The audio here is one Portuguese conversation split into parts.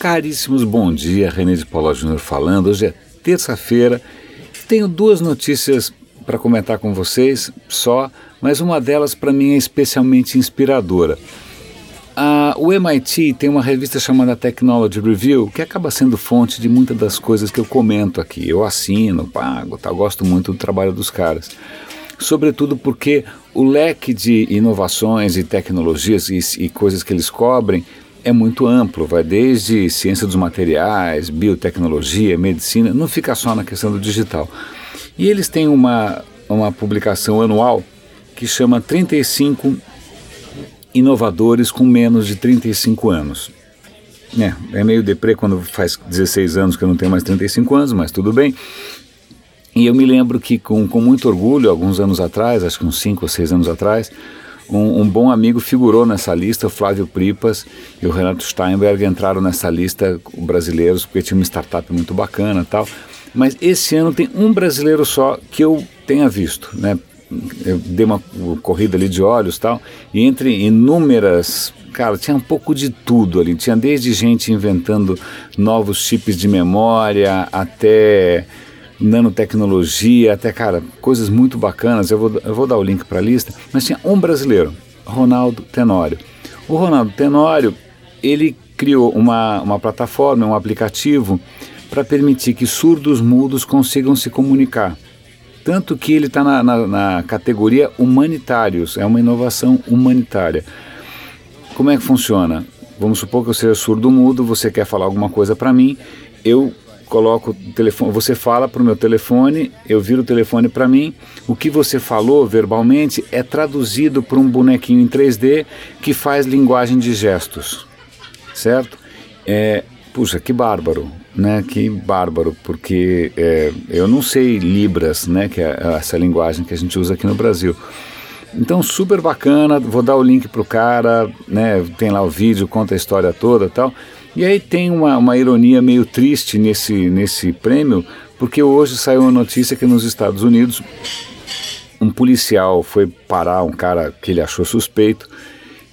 Caríssimos, bom dia. René de Paula Júnior falando. Hoje é terça-feira. Tenho duas notícias para comentar com vocês só, mas uma delas para mim é especialmente inspiradora. Ah, o MIT tem uma revista chamada Technology Review que acaba sendo fonte de muitas das coisas que eu comento aqui. Eu assino, pago, tá, gosto muito do trabalho dos caras. Sobretudo porque o leque de inovações e tecnologias e, e coisas que eles cobrem é muito amplo, vai desde ciência dos materiais, biotecnologia, medicina, não fica só na questão do digital. E eles têm uma, uma publicação anual que chama 35 inovadores com menos de 35 anos. É, é meio deprê quando faz 16 anos que eu não tenho mais 35 anos, mas tudo bem. E eu me lembro que com, com muito orgulho, alguns anos atrás, acho que uns 5 ou 6 anos atrás, um, um, bom amigo figurou nessa lista, o Flávio Pripas e o Renato Steinberg entraram nessa lista brasileiros porque tinha uma startup muito bacana tal. Mas esse ano tem um brasileiro só que eu tenha visto, né? Eu dei uma corrida ali de olhos tal, e entre inúmeras cara, tinha um pouco de tudo ali. Tinha desde gente inventando novos chips de memória até nanotecnologia, até, cara, coisas muito bacanas. Eu vou, eu vou dar o link para a lista, mas tinha um brasileiro, Ronaldo Tenório. O Ronaldo Tenório, ele criou uma, uma plataforma, um aplicativo para permitir que surdos mudos consigam se comunicar. Tanto que ele está na, na, na categoria humanitários, é uma inovação humanitária. Como é que funciona? Vamos supor que eu seja surdo mudo, você quer falar alguma coisa para mim, eu coloco o telefone, você fala para o meu telefone, eu viro o telefone para mim, o que você falou verbalmente é traduzido por um bonequinho em 3D que faz linguagem de gestos, certo? É, puxa, que bárbaro, né? Que bárbaro, porque é, eu não sei libras, né? Que é essa linguagem que a gente usa aqui no Brasil. Então, super bacana, vou dar o link pro cara, né? Tem lá o vídeo, conta a história toda tal. E aí tem uma, uma ironia meio triste nesse, nesse prêmio, porque hoje saiu uma notícia que nos Estados Unidos um policial foi parar um cara que ele achou suspeito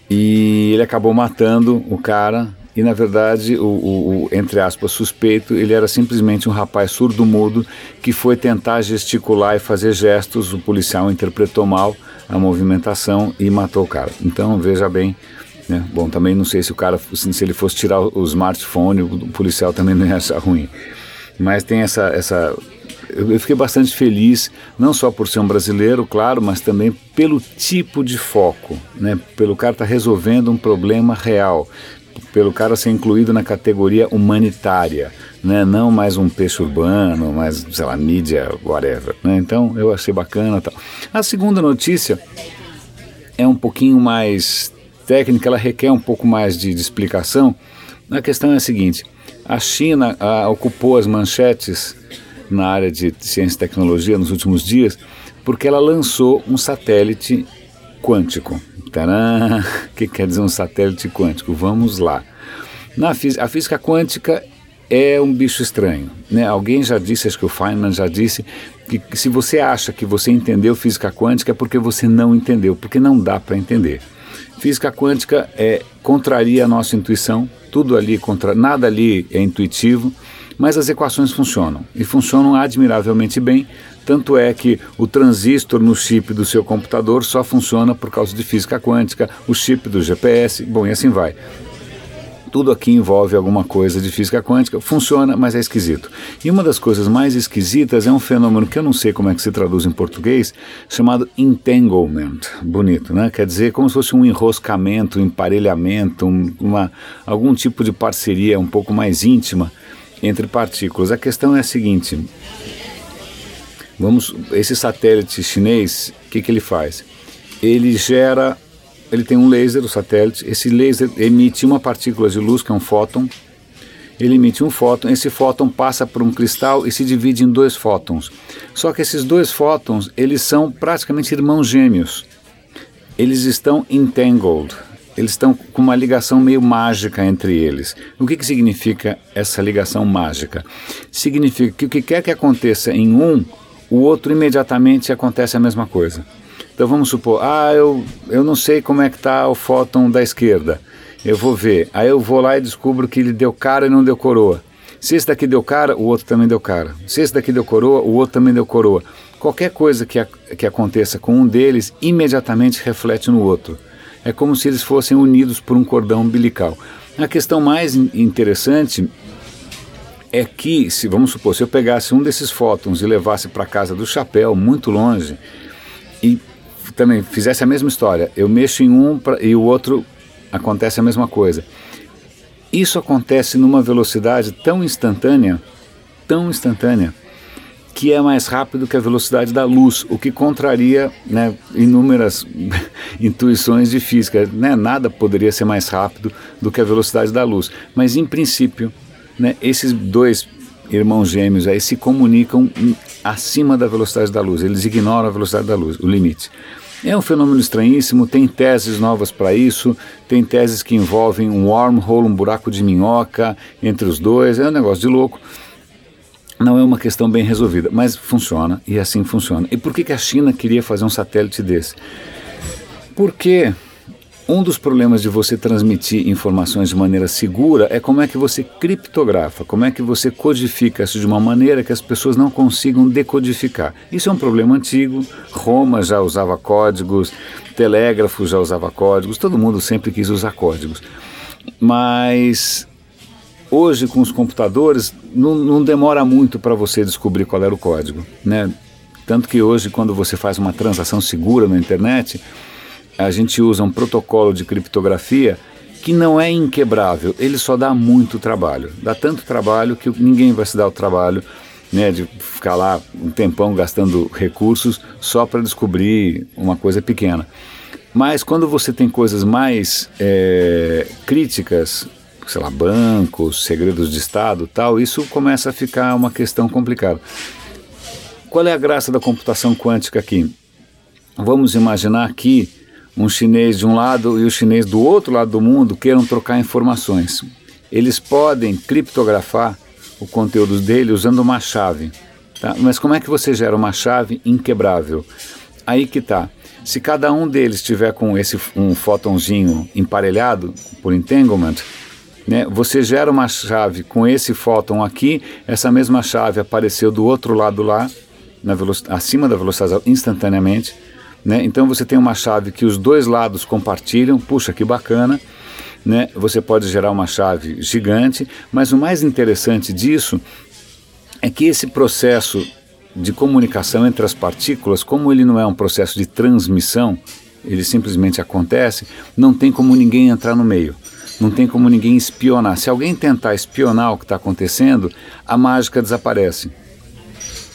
e ele acabou matando o cara e na verdade o, o, o, entre aspas suspeito ele era simplesmente um rapaz surdo-mudo que foi tentar gesticular e fazer gestos. O policial interpretou mal a movimentação e matou o cara. Então veja bem né? Bom, também não sei se o cara, se ele fosse tirar o smartphone, o policial também não ia achar ruim. Mas tem essa, essa eu fiquei bastante feliz, não só por ser um brasileiro, claro, mas também pelo tipo de foco, né? pelo cara estar tá resolvendo um problema real, pelo cara ser incluído na categoria humanitária, né? não mais um peixe urbano, mais, sei lá, mídia, whatever. Né? Então eu achei bacana. Tal. A segunda notícia é um pouquinho mais técnica ela requer um pouco mais de, de explicação. A questão é a seguinte: a China a, ocupou as manchetes na área de ciência e tecnologia nos últimos dias porque ela lançou um satélite quântico. Tcharam! O que quer dizer um satélite quântico? Vamos lá. Na a física quântica é um bicho estranho. Né? Alguém já disse, acho que o Feynman já disse, que se você acha que você entendeu física quântica é porque você não entendeu, porque não dá para entender. Física quântica é, contraria a nossa intuição, tudo ali, contra, nada ali é intuitivo, mas as equações funcionam e funcionam admiravelmente bem. Tanto é que o transistor no chip do seu computador só funciona por causa de física quântica, o chip do GPS, bom, e assim vai. Tudo aqui envolve alguma coisa de física quântica, funciona, mas é esquisito. E uma das coisas mais esquisitas é um fenômeno que eu não sei como é que se traduz em português, chamado entanglement. Bonito, né? Quer dizer, como se fosse um enroscamento, um emparelhamento, um, uma, algum tipo de parceria um pouco mais íntima entre partículas. A questão é a seguinte: vamos, esse satélite chinês, o que, que ele faz? Ele gera ele tem um laser, o satélite, esse laser emite uma partícula de luz, que é um fóton, ele emite um fóton, esse fóton passa por um cristal e se divide em dois fótons. Só que esses dois fótons, eles são praticamente irmãos gêmeos. Eles estão entangled, eles estão com uma ligação meio mágica entre eles. O que, que significa essa ligação mágica? Significa que o que quer que aconteça em um, o outro imediatamente acontece a mesma coisa. Então vamos supor, ah, eu, eu não sei como é que está o fóton da esquerda. eu vou ver. Aí eu vou lá e descubro que ele deu cara e não deu coroa. Se esse daqui deu cara, o outro também deu cara. Se esse daqui deu coroa, o outro também deu coroa. Qualquer coisa que, a, que aconteça com um deles imediatamente reflete no outro. É como se eles fossem unidos por um cordão umbilical. A questão mais interessante é que, se vamos supor, se eu pegasse um desses fótons e levasse para casa do chapéu, muito longe, também fizesse a mesma história, eu mexo em um pra, e o outro acontece a mesma coisa. Isso acontece numa velocidade tão instantânea, tão instantânea, que é mais rápido que a velocidade da luz, o que contraria né, inúmeras intuições de física. Né? Nada poderia ser mais rápido do que a velocidade da luz. Mas, em princípio, né, esses dois irmãos gêmeos aí se comunicam acima da velocidade da luz, eles ignoram a velocidade da luz, o limite. É um fenômeno estranhíssimo, tem teses novas para isso, tem teses que envolvem um wormhole, um buraco de minhoca entre os dois, é um negócio de louco. Não é uma questão bem resolvida, mas funciona e assim funciona. E por que, que a China queria fazer um satélite desse? Porque um dos problemas de você transmitir informações de maneira segura é como é que você criptografa, como é que você codifica isso de uma maneira que as pessoas não consigam decodificar. Isso é um problema antigo. Roma já usava códigos, telégrafo já usava códigos, todo mundo sempre quis usar códigos. Mas hoje com os computadores não, não demora muito para você descobrir qual era o código, né? Tanto que hoje quando você faz uma transação segura na internet, a gente usa um protocolo de criptografia que não é inquebrável, ele só dá muito trabalho. Dá tanto trabalho que ninguém vai se dar o trabalho né, de ficar lá um tempão gastando recursos só para descobrir uma coisa pequena. Mas quando você tem coisas mais é, críticas, sei lá, bancos, segredos de Estado tal, isso começa a ficar uma questão complicada. Qual é a graça da computação quântica aqui? Vamos imaginar que um chinês de um lado e o chinês do outro lado do mundo queiram trocar informações. Eles podem criptografar o conteúdo dele usando uma chave. Tá? Mas como é que você gera uma chave inquebrável? Aí que tá. Se cada um deles tiver com esse um fótonzinho emparelhado por entanglement, né, você gera uma chave com esse fóton aqui, essa mesma chave apareceu do outro lado lá, acima da velocidade instantaneamente, né? Então você tem uma chave que os dois lados compartilham, puxa que bacana. Né? Você pode gerar uma chave gigante, mas o mais interessante disso é que esse processo de comunicação entre as partículas, como ele não é um processo de transmissão, ele simplesmente acontece, não tem como ninguém entrar no meio. Não tem como ninguém espionar. Se alguém tentar espionar o que está acontecendo, a mágica desaparece.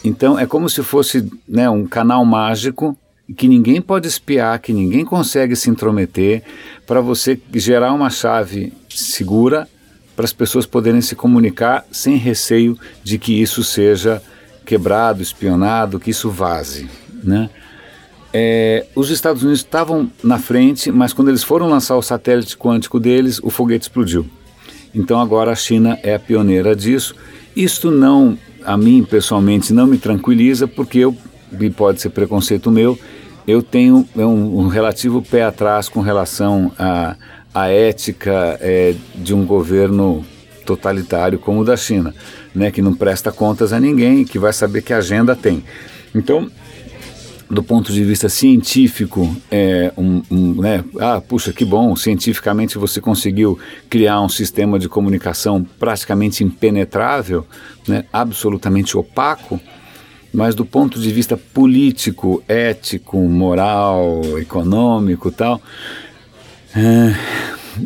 Então é como se fosse né, um canal mágico que ninguém pode espiar, que ninguém consegue se intrometer, para você gerar uma chave segura para as pessoas poderem se comunicar sem receio de que isso seja quebrado, espionado, que isso vaze. Né? É, os Estados Unidos estavam na frente, mas quando eles foram lançar o satélite quântico deles, o foguete explodiu. Então agora a China é a pioneira disso. Isto não, a mim pessoalmente, não me tranquiliza, porque eu, e pode ser preconceito meu, eu tenho um, um relativo pé atrás com relação à, à ética é, de um governo totalitário como o da China, né, que não presta contas a ninguém, que vai saber que agenda tem. Então, do ponto de vista científico, é um, um, né, ah, puxa, que bom, cientificamente você conseguiu criar um sistema de comunicação praticamente impenetrável, né, absolutamente opaco, mas do ponto de vista político, ético, moral, econômico tal, é,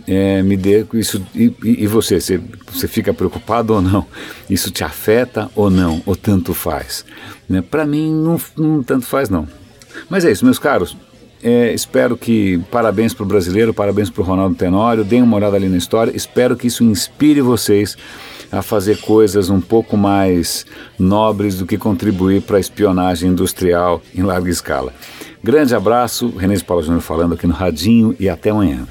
é, me dê isso. E, e você, você, você, fica preocupado ou não? Isso te afeta ou não? Ou tanto faz? Né? Para mim, não, não tanto faz, não. Mas é isso, meus caros. É, espero que. Parabéns para o brasileiro, parabéns para o Ronaldo Tenório. Deem uma olhada ali na história. Espero que isso inspire vocês a fazer coisas um pouco mais nobres do que contribuir para a espionagem industrial em larga escala. Grande abraço, René Paulo Júnior falando aqui no Radinho e até amanhã.